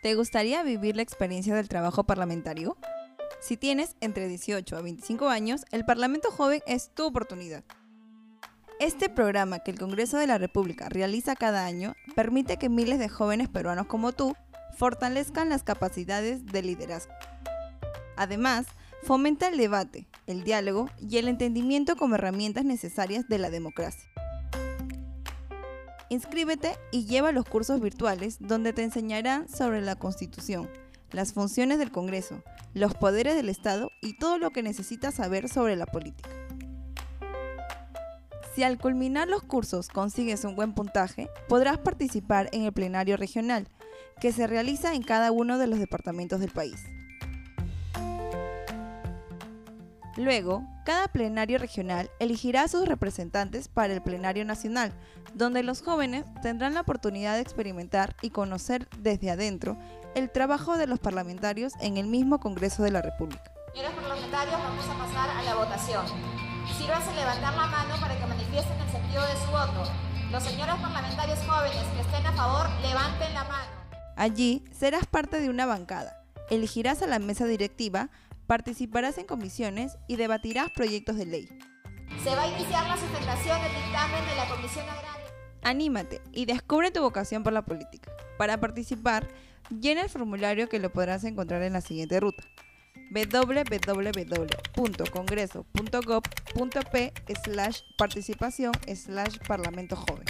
¿Te gustaría vivir la experiencia del trabajo parlamentario? Si tienes entre 18 a 25 años, el Parlamento Joven es tu oportunidad. Este programa que el Congreso de la República realiza cada año permite que miles de jóvenes peruanos como tú fortalezcan las capacidades de liderazgo. Además, fomenta el debate, el diálogo y el entendimiento como herramientas necesarias de la democracia. Inscríbete y lleva los cursos virtuales donde te enseñarán sobre la Constitución, las funciones del Congreso, los poderes del Estado y todo lo que necesitas saber sobre la política. Si al culminar los cursos consigues un buen puntaje, podrás participar en el plenario regional, que se realiza en cada uno de los departamentos del país. Luego, cada plenario regional elegirá a sus representantes para el plenario nacional, donde los jóvenes tendrán la oportunidad de experimentar y conocer desde adentro el trabajo de los parlamentarios en el mismo Congreso de la República. Señores parlamentarios, vamos a pasar a la votación. Sírvanse levantar la mano para que manifiesten el sentido de su voto. Los señores parlamentarios jóvenes que estén a favor, levanten la mano. Allí serás parte de una bancada. Elegirás a la mesa directiva participarás en comisiones y debatirás proyectos de ley. Se va a iniciar la sustentación del dictamen de la Comisión Agraria. Anímate y descubre tu vocación por la política. Para participar, llena el formulario que lo podrás encontrar en la siguiente ruta www.congreso.gov.p slash participación slash parlamento joven.